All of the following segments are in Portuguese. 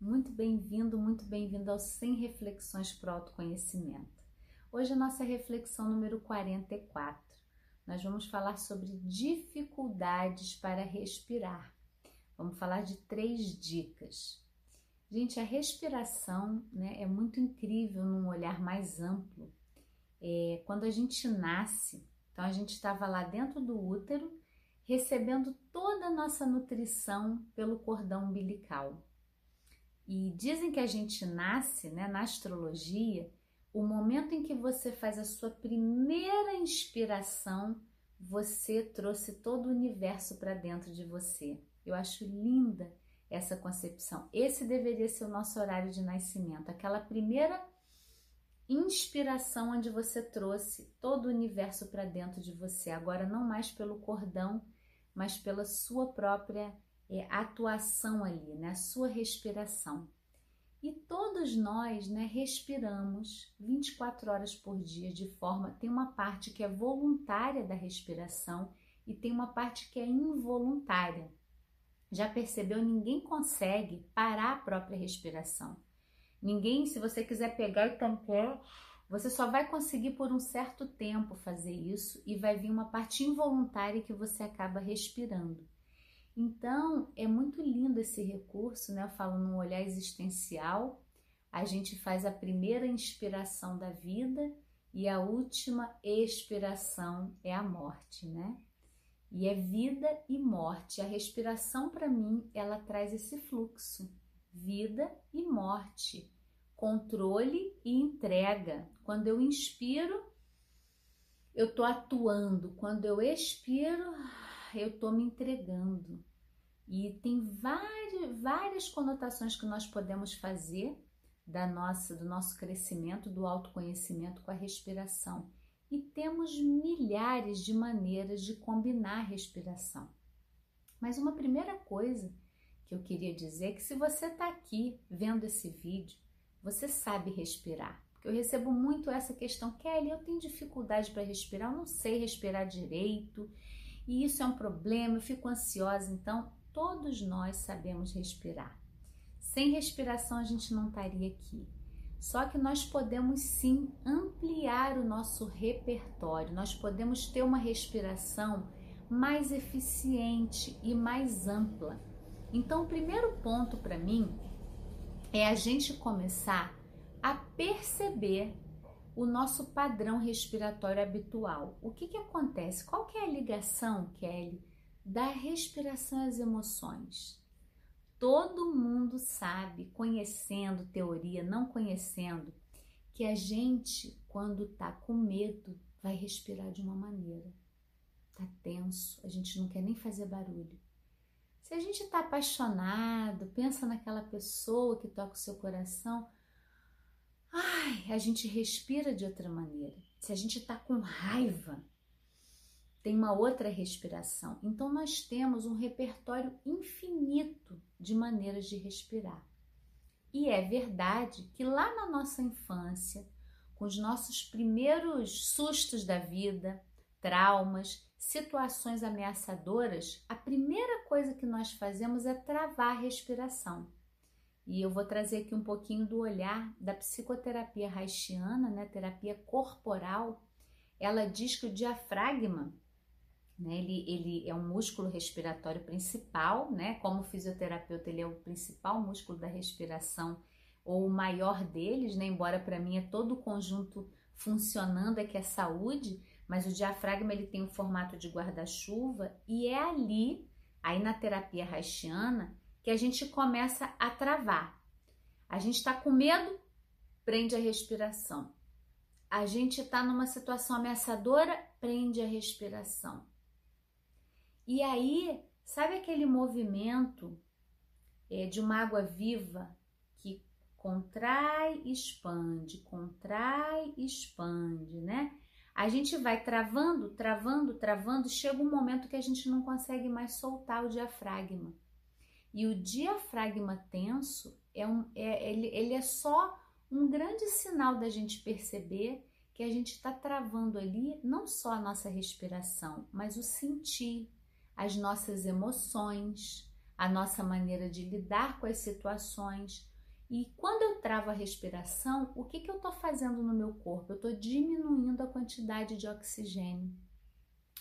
Muito bem-vindo, muito bem-vindo aos 100 Reflexões para o Autoconhecimento. Hoje a nossa reflexão número 44. Nós vamos falar sobre dificuldades para respirar. Vamos falar de três dicas. Gente, a respiração né, é muito incrível num olhar mais amplo. É, quando a gente nasce, então a gente estava lá dentro do útero, recebendo toda a nossa nutrição pelo cordão umbilical. E dizem que a gente nasce, né, na astrologia, o momento em que você faz a sua primeira inspiração, você trouxe todo o universo para dentro de você. Eu acho linda essa concepção. Esse deveria ser o nosso horário de nascimento, aquela primeira inspiração onde você trouxe todo o universo para dentro de você. Agora não mais pelo cordão, mas pela sua própria é, atuação ali, né? A sua respiração. E todos nós, né, respiramos 24 horas por dia de forma, tem uma parte que é voluntária da respiração e tem uma parte que é involuntária. Já percebeu? Ninguém consegue parar a própria respiração. Ninguém, se você quiser pegar e tampar, você só vai conseguir por um certo tempo fazer isso e vai vir uma parte involuntária que você acaba respirando. Então, é muito lindo esse recurso, né? Eu falo no olhar existencial. A gente faz a primeira inspiração da vida e a última expiração é a morte, né? E é vida e morte. A respiração, para mim, ela traz esse fluxo: vida e morte, controle e entrega. Quando eu inspiro, eu estou atuando. Quando eu expiro, eu estou me entregando. E tem várias, várias conotações que nós podemos fazer da nossa, do nosso crescimento, do autoconhecimento com a respiração. E temos milhares de maneiras de combinar a respiração. Mas uma primeira coisa que eu queria dizer é que se você está aqui vendo esse vídeo, você sabe respirar. Porque eu recebo muito essa questão, Kelly, eu tenho dificuldade para respirar, eu não sei respirar direito, e isso é um problema, eu fico ansiosa. Então, todos nós sabemos respirar. Sem respiração a gente não estaria aqui. Só que nós podemos sim ampliar o nosso repertório, nós podemos ter uma respiração mais eficiente e mais ampla. Então, o primeiro ponto para mim é a gente começar a perceber o nosso padrão respiratório habitual. O que, que acontece? Qual que é a ligação, Kelly, da respiração às emoções? Todo mundo sabe, conhecendo teoria, não conhecendo, que a gente, quando tá com medo, vai respirar de uma maneira. Tá tenso, a gente não quer nem fazer barulho. Se a gente tá apaixonado, pensa naquela pessoa que toca o seu coração, ai, a gente respira de outra maneira. Se a gente está com raiva, tem uma outra respiração. Então, nós temos um repertório infinito de maneiras de respirar. E é verdade que lá na nossa infância, com os nossos primeiros sustos da vida, traumas, situações ameaçadoras, a primeira coisa que nós fazemos é travar a respiração. E eu vou trazer aqui um pouquinho do olhar da psicoterapia haitiana, né, terapia corporal. Ela diz que o diafragma, né, ele, ele é um músculo respiratório principal, né, como fisioterapeuta, ele é o principal músculo da respiração, ou o maior deles, né, embora para mim é todo o conjunto funcionando, é que é saúde, mas o diafragma ele tem o formato de guarda-chuva e é ali, aí na terapia haitiana, que a gente começa a travar. A gente está com medo, prende a respiração. A gente está numa situação ameaçadora, prende a respiração. E aí, sabe aquele movimento é, de uma água viva que contrai, expande, contrai, expande, né? A gente vai travando, travando, travando, chega um momento que a gente não consegue mais soltar o diafragma. E o diafragma tenso é um, é, ele, ele é só um grande sinal da gente perceber que a gente está travando ali não só a nossa respiração, mas o sentir, as nossas emoções, a nossa maneira de lidar com as situações. E quando eu travo a respiração, o que, que eu estou fazendo no meu corpo? Eu estou diminuindo a quantidade de oxigênio.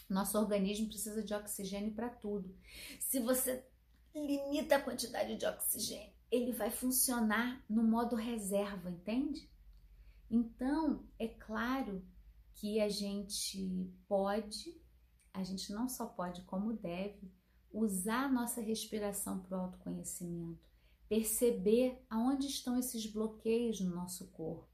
Nosso organismo precisa de oxigênio para tudo. Se você limita a quantidade de oxigênio, ele vai funcionar no modo reserva, entende? Então, é claro que a gente pode, a gente não só pode, como deve, usar a nossa respiração para o autoconhecimento, perceber aonde estão esses bloqueios no nosso corpo.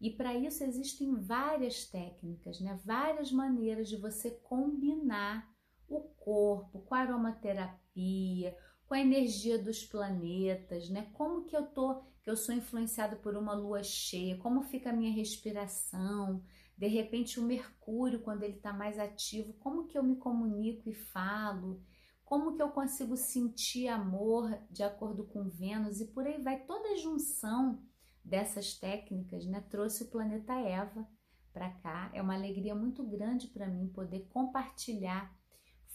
E para isso existem várias técnicas, né? várias maneiras de você combinar o corpo com a aromaterapia, com a energia dos planetas, né? Como que eu tô, que eu sou influenciado por uma lua cheia, como fica a minha respiração, de repente o Mercúrio quando ele está mais ativo, como que eu me comunico e falo, como que eu consigo sentir amor de acordo com Vênus e por aí vai toda a junção dessas técnicas, né? Trouxe o planeta Eva para cá. É uma alegria muito grande para mim poder compartilhar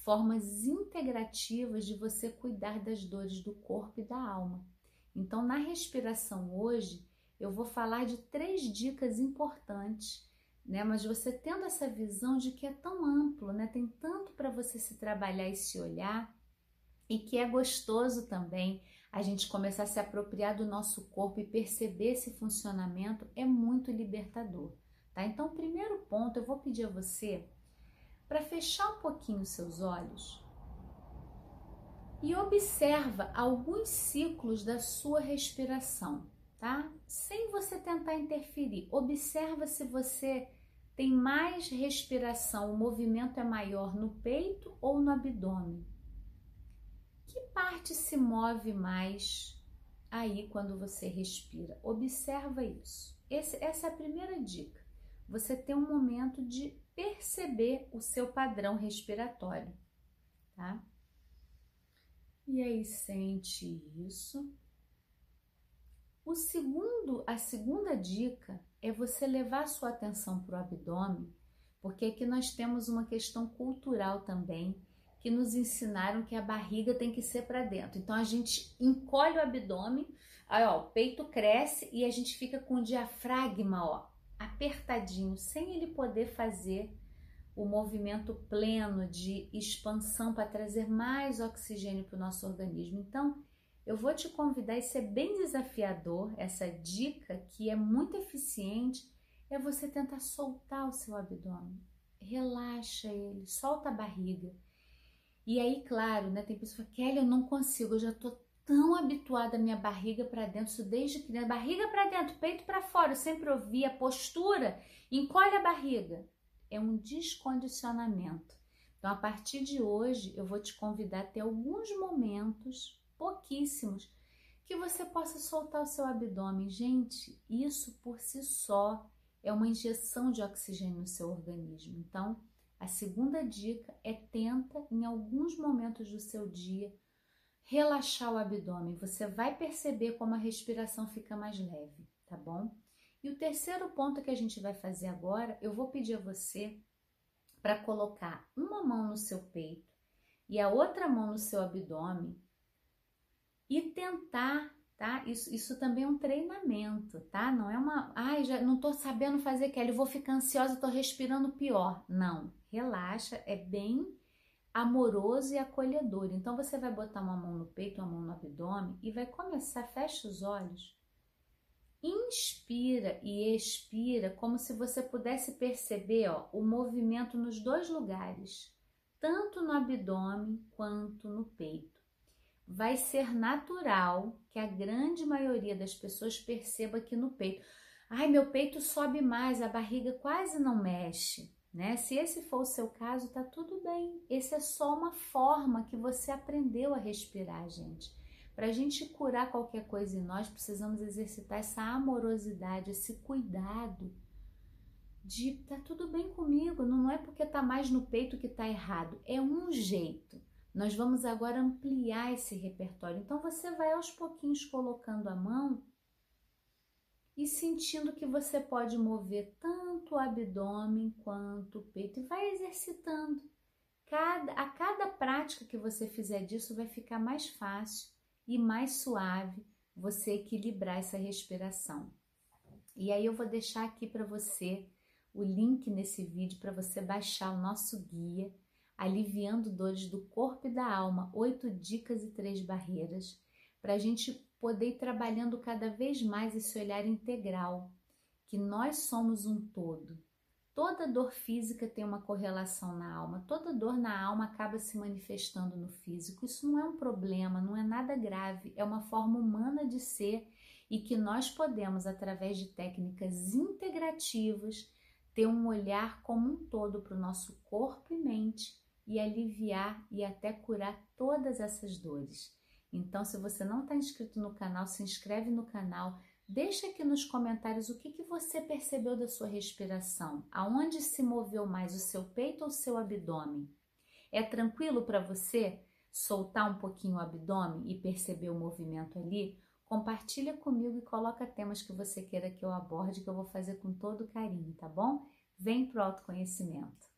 formas integrativas de você cuidar das dores do corpo e da alma. Então, na respiração hoje, eu vou falar de três dicas importantes né? Mas você tendo essa visão de que é tão amplo, né? Tem tanto para você se trabalhar e se olhar e que é gostoso também a gente começar a se apropriar do nosso corpo e perceber esse funcionamento é muito libertador, tá? Então, primeiro ponto, eu vou pedir a você para fechar um pouquinho seus olhos e observa alguns ciclos da sua respiração, tá? Sem você tentar interferir. Observa se você tem mais respiração, o movimento é maior no peito ou no abdômen? Que parte se move mais aí quando você respira? Observa isso. Esse, essa é a primeira dica. Você tem um momento de perceber o seu padrão respiratório, tá? E aí sente isso. O segundo, a segunda dica é você levar sua atenção para o abdômen, porque aqui nós temos uma questão cultural também, que nos ensinaram que a barriga tem que ser para dentro. Então a gente encolhe o abdômen, aí ó, o peito cresce e a gente fica com o diafragma, ó, apertadinho, sem ele poder fazer o movimento pleno de expansão para trazer mais oxigênio para o nosso organismo. Então, eu vou te convidar, isso é bem desafiador, essa dica que é muito eficiente, é você tentar soltar o seu abdômen. Relaxa ele, solta a barriga. E aí, claro, né, tem pessoa que Kelly, eu não consigo, eu já tô tão habituada a minha barriga para dentro, desde criança, barriga para dentro, peito para fora, eu sempre ouvi a postura, encolhe a barriga. É um descondicionamento. Então, a partir de hoje, eu vou te convidar a ter alguns momentos pouquíssimos, que você possa soltar o seu abdômen. Gente, isso por si só é uma injeção de oxigênio no seu organismo. Então, a segunda dica é tenta em alguns momentos do seu dia relaxar o abdômen. Você vai perceber como a respiração fica mais leve, tá bom? E o terceiro ponto que a gente vai fazer agora, eu vou pedir a você para colocar uma mão no seu peito e a outra mão no seu abdômen e tentar, tá? Isso, isso também é um treinamento, tá? Não é uma, ai, já não tô sabendo fazer Kelly, vou ficar ansiosa, tô respirando pior. Não, relaxa, é bem amoroso e acolhedor. Então você vai botar uma mão no peito, uma mão no abdômen e vai começar, fecha os olhos. Inspira e expira como se você pudesse perceber ó, o movimento nos dois lugares, tanto no abdômen quanto no peito vai ser natural que a grande maioria das pessoas perceba que no peito, ai, meu peito sobe mais, a barriga quase não mexe, né? Se esse for o seu caso, tá tudo bem. Esse é só uma forma que você aprendeu a respirar, gente. Para a gente curar qualquer coisa em nós, precisamos exercitar essa amorosidade, esse cuidado de tá tudo bem comigo, não é porque tá mais no peito que tá errado, é um jeito. Nós vamos agora ampliar esse repertório. Então você vai aos pouquinhos colocando a mão e sentindo que você pode mover tanto o abdômen quanto o peito e vai exercitando. cada, a cada prática que você fizer disso vai ficar mais fácil e mais suave você equilibrar essa respiração. E aí eu vou deixar aqui para você o link nesse vídeo para você baixar o nosso guia Aliviando Dores do Corpo e da Alma, oito dicas e três barreiras, para a gente poder ir trabalhando cada vez mais esse olhar integral, que nós somos um todo. Toda dor física tem uma correlação na alma, toda dor na alma acaba se manifestando no físico. Isso não é um problema, não é nada grave, é uma forma humana de ser e que nós podemos, através de técnicas integrativas, ter um olhar como um todo para o nosso corpo e mente e aliviar e até curar todas essas dores. Então, se você não está inscrito no canal, se inscreve no canal, deixa aqui nos comentários o que, que você percebeu da sua respiração, aonde se moveu mais, o seu peito ou o seu abdômen. É tranquilo para você soltar um pouquinho o abdômen e perceber o movimento ali? Compartilha comigo e coloca temas que você queira que eu aborde, que eu vou fazer com todo carinho, tá bom? Vem pro autoconhecimento.